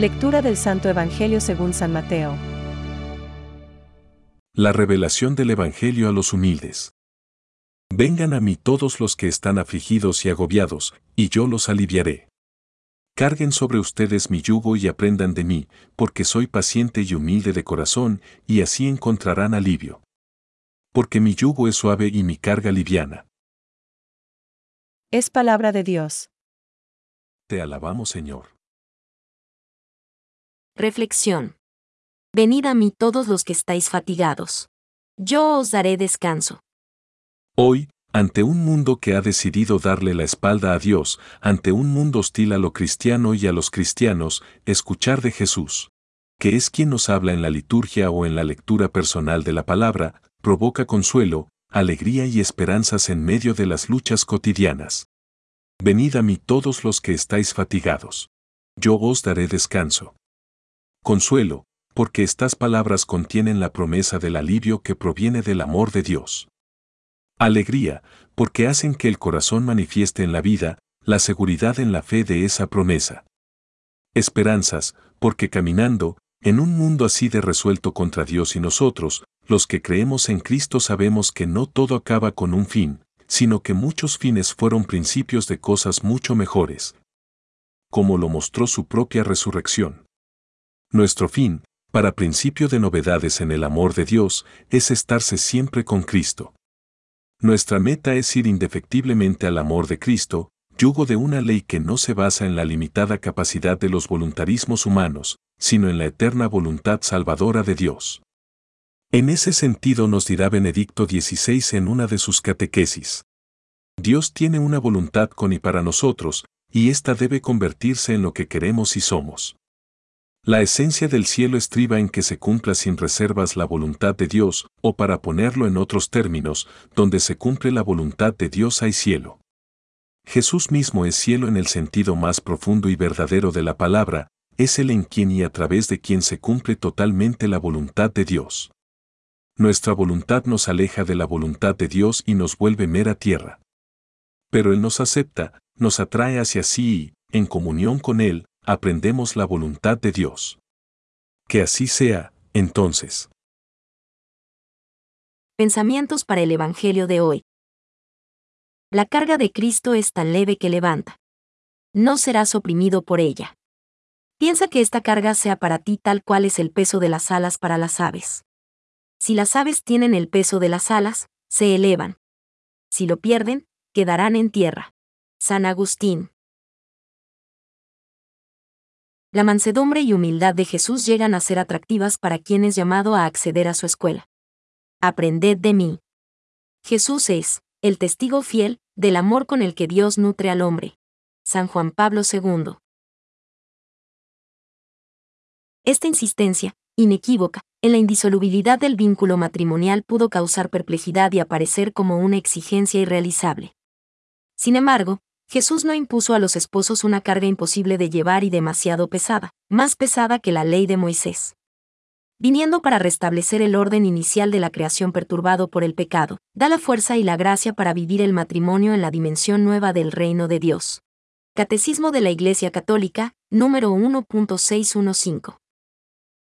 Lectura del Santo Evangelio según San Mateo. La revelación del Evangelio a los humildes. Vengan a mí todos los que están afligidos y agobiados, y yo los aliviaré. Carguen sobre ustedes mi yugo y aprendan de mí, porque soy paciente y humilde de corazón, y así encontrarán alivio. Porque mi yugo es suave y mi carga liviana. Es palabra de Dios. Te alabamos, Señor. Reflexión. Venid a mí todos los que estáis fatigados. Yo os daré descanso. Hoy, ante un mundo que ha decidido darle la espalda a Dios, ante un mundo hostil a lo cristiano y a los cristianos, escuchar de Jesús, que es quien nos habla en la liturgia o en la lectura personal de la palabra, provoca consuelo, alegría y esperanzas en medio de las luchas cotidianas. Venid a mí todos los que estáis fatigados. Yo os daré descanso. Consuelo, porque estas palabras contienen la promesa del alivio que proviene del amor de Dios. Alegría, porque hacen que el corazón manifieste en la vida la seguridad en la fe de esa promesa. Esperanzas, porque caminando, en un mundo así de resuelto contra Dios y nosotros, los que creemos en Cristo sabemos que no todo acaba con un fin, sino que muchos fines fueron principios de cosas mucho mejores. Como lo mostró su propia resurrección. Nuestro fin, para principio de novedades en el amor de Dios, es estarse siempre con Cristo. Nuestra meta es ir indefectiblemente al amor de Cristo, yugo de una ley que no se basa en la limitada capacidad de los voluntarismos humanos, sino en la eterna voluntad salvadora de Dios. En ese sentido nos dirá Benedicto XVI en una de sus catequesis. Dios tiene una voluntad con y para nosotros, y ésta debe convertirse en lo que queremos y somos. La esencia del cielo estriba en que se cumpla sin reservas la voluntad de Dios, o para ponerlo en otros términos, donde se cumple la voluntad de Dios hay cielo. Jesús mismo es cielo en el sentido más profundo y verdadero de la palabra, es el en quien y a través de quien se cumple totalmente la voluntad de Dios. Nuestra voluntad nos aleja de la voluntad de Dios y nos vuelve mera tierra. Pero Él nos acepta, nos atrae hacia sí y, en comunión con Él, aprendemos la voluntad de Dios. Que así sea, entonces. Pensamientos para el Evangelio de hoy. La carga de Cristo es tan leve que levanta. No serás oprimido por ella. Piensa que esta carga sea para ti tal cual es el peso de las alas para las aves. Si las aves tienen el peso de las alas, se elevan. Si lo pierden, quedarán en tierra. San Agustín. La mansedumbre y humildad de Jesús llegan a ser atractivas para quien es llamado a acceder a su escuela. Aprended de mí. Jesús es, el testigo fiel, del amor con el que Dios nutre al hombre. San Juan Pablo II. Esta insistencia, inequívoca, en la indisolubilidad del vínculo matrimonial pudo causar perplejidad y aparecer como una exigencia irrealizable. Sin embargo, Jesús no impuso a los esposos una carga imposible de llevar y demasiado pesada, más pesada que la ley de Moisés. Viniendo para restablecer el orden inicial de la creación perturbado por el pecado, da la fuerza y la gracia para vivir el matrimonio en la dimensión nueva del reino de Dios. Catecismo de la Iglesia Católica, número 1.615.